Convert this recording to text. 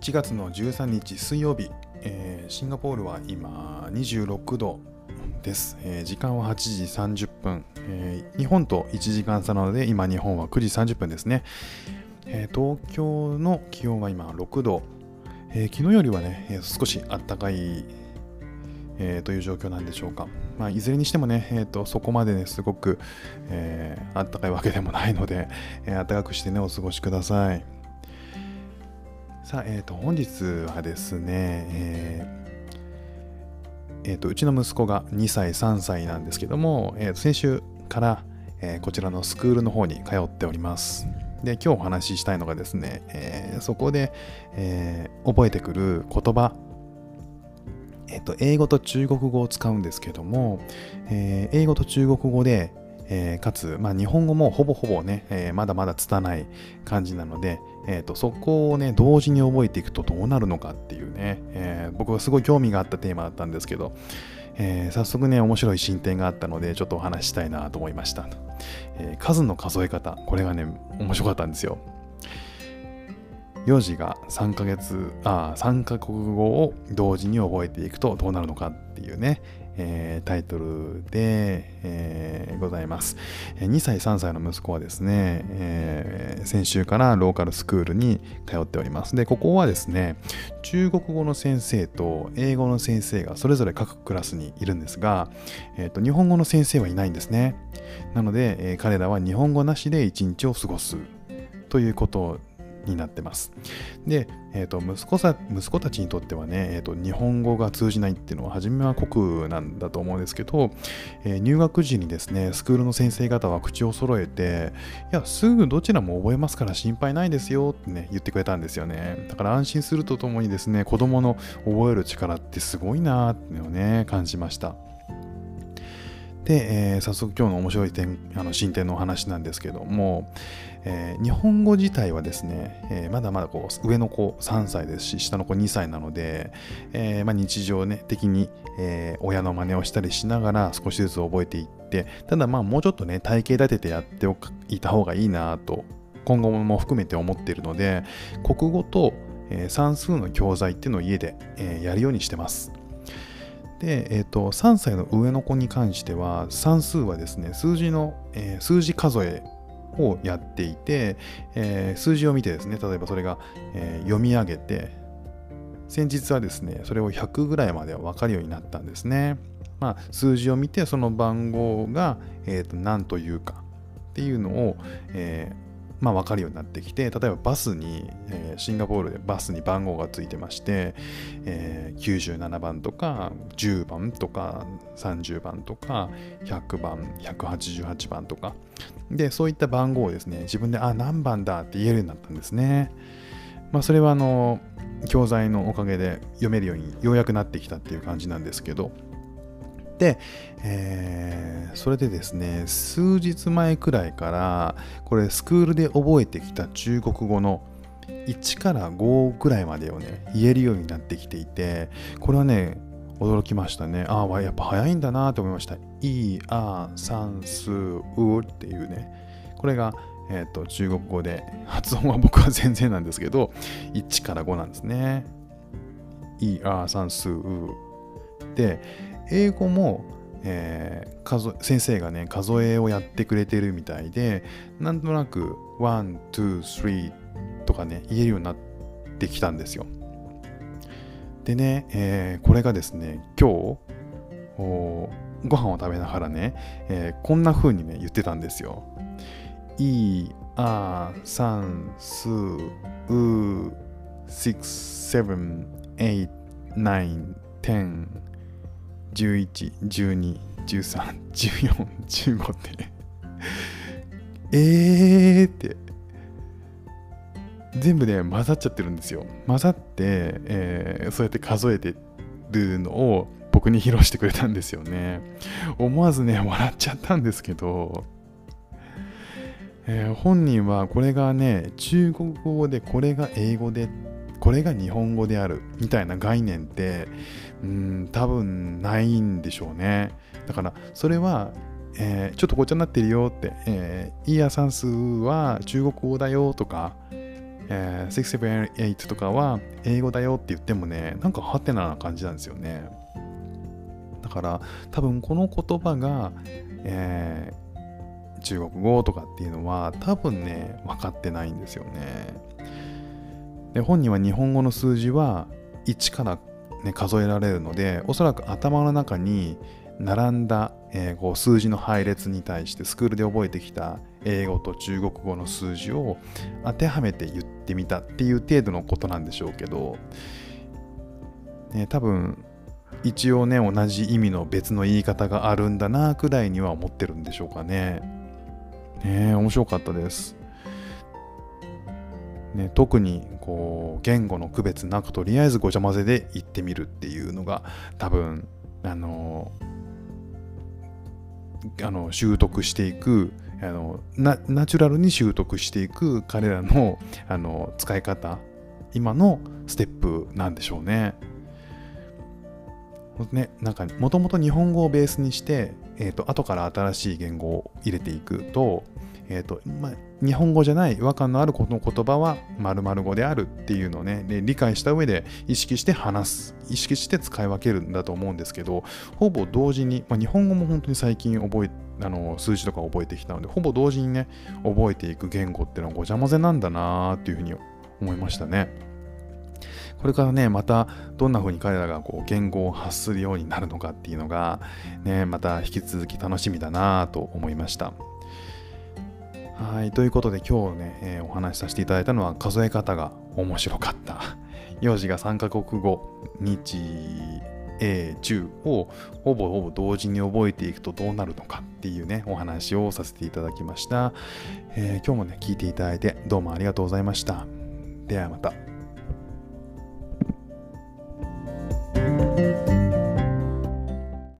1月の13日水曜日、えーシンガポールは今26度です、えー時間は8時30分、えー日本と1時間差なので今日本は9時30分ですね、えー東京の気温は今6度、えー昨日よりはね、えー少し暖かい、えという状況なんでしょうか、まあ、いずれにしてもね、えーとそこまでねすごく、えー、暖かいわけでもないので、えー暖かくしてねお過ごしください。さあ、えー、と本日はですね、えーえーとうちの息子が2歳、3歳なんですけども、えーと先週から、えーこちらのスクールの方に通っております。で、今日お話ししたいのがですね、えーそこで、えー覚えてくる言葉、えーと英語と中国語を使うんですけども、えー英語と中国語で、えーかつ、まあ、日本語もほぼほぼね、えーまだまだ拙い感じなので、えー、とそこをね同時に覚えていくとどうなるのかっていうね、えー僕はすごい興味があったテーマだったんですけど、えー早速ね面白い進展があったのでちょっとお話ししたいなと思いました、えー数の数え方これがね面白かったんですよ。幼児が3ヶ月あ3カ国語を同時に覚えていくとどうなるのかっていうね、えータイトルで、えーございます。2歳3歳の息子はですね、えー先週からローカルスクールに通っております。でここはですね中国語の先生と英語の先生がそれぞれ各クラスにいるんですが、えーと日本語の先生はいないんですね。なので、え彼らは日本語なしで一日を過ごすということになってます。で、えー、と息子さ息子たちにとってはね、えー、と日本語が通じないっていうのは初めは酷なんだと思うんですけど、えー入学時にですねスクールの先生方は口を揃えていやすぐどちらも覚えますから心配ないですよってね言ってくれたんですよねだから安心するとともにですね子供の覚える力ってすごいなーってね感じましたで、えー早速今日の面白い点あの進展のお話なんですけども、えー日本語自体はですね、えーまだまだこう上の子3歳ですし下の子2歳なので、えまあ、日常ね的に、え親の真似をしたりしながら少しずつ覚えていってただまあもうちょっとね体系立ててやっておかいた方がいいなと今後も含めて思っているので国語と、算数の教材っていうのを家で、えやるようにしてます。で、えー、と3歳の上の子に関しては算数はですね数字の、えー数字数えをやっていて、えー数字を見てですね例えばそれが、えー読み上げて先日はですねそれを100ぐらいまでは分かるようになったんですね。まあ、数字を見てその番号が、えー、と何というかっていうのを、えーまあ、分かるようになってきて例えばバスに、えーシンガポールでバスに番号がついてまして、えー97番とか10番とか30番とか100番188番とかでそういった番号をですね自分であ何番だって言えるようになったんですね。まあ、それはあの教材のおかげで読めるようにようやくなってきたっていう感じなんですけど、えーそれでですね数日前くらいからこれスクールで覚えてきた中国語の1から5くらいまでをね言えるようになってきていてこれはね驚きましたね。ああやっぱ早いんだなと思いました「い、あ、算数、う」っていうね。これが、えー、と中国語で発音は僕は全然なんですけど1から5なんですね「い、あ、算数、う」で英語も、えー、数先生がね数えをやってくれてるみたいでなんとなく123とかね言えるようになってきたんですよ。でね、えー、これがですね今日おご飯を食べながらね、えー、こんな風にね言ってたんですよ。いあさんすう6 7 8 9 10 1112131415ってえーって。全部ね混ざっちゃってるんですよ。混ざって、えー、そうやって数えてるのを僕に披露してくれたんですよね。思わずね笑っちゃったんですけど、えー、本人はこれがね中国語でこれが英語でこれが日本語であるみたいな概念ってうん、多分ないんでしょうね。だから、それは、えーちょっとごちゃになってるよって、えー、イーヤ算数は中国語だよとか、えー、678とかは英語だよって言ってもね、なんかハテナな感じなんですよね。だから多分この言葉が、えー、中国語とかっていうのは多分ね、分かってないんですよね。で本人は日本語の数字は1から、ね、数えられるので、おそらく頭の中に並んだ、えー、こう数字の配列に対してスクールで覚えてきた英語と中国語の数字を当てはめて言ってみたっていう程度のことなんでしょうけど、ね、多分一応ね同じ意味の別の言い方があるんだなくらいには思ってるんでしょうかね。ね面白かったです。ね、特にこう言語の区別なくとりあえずごちゃ混ぜで言ってみるっていうのが多分あのあの習得していくあのナナチュラルに習得していく彼らのあの使い方今のステップなんでしょうね。ね、なんかもともと日本語をベースにして、えーと、後から新しい言語を入れていくと,、えーとま、日本語じゃない違和感のあるこの言葉は〇〇語であるっていうのをねで理解した上で意識して話す意識して使い分けるんだと思うんですけどほぼ同時に、ま、日本語も本当に最近覚えあの数字とか覚えてきたのでほぼ同時にね覚えていく言語っていうのはごちゃ混ぜなんだなーっていうふうに思いましたね。これからね、またどんな風に彼らがこう言語を発するようになるのかっていうのが、ね、また引き続き楽しみだなと思いました。はい、ということで今日ね、えー、お話しさせていただいたのは数え方が面白かった。幼児が3カ国語、日、英、中をほぼほぼ同時に覚えていくとどうなるのかっていうね、お話をさせていただきました。えー、今日もね、聞いていただいてどうもありがとうございました。ではまた。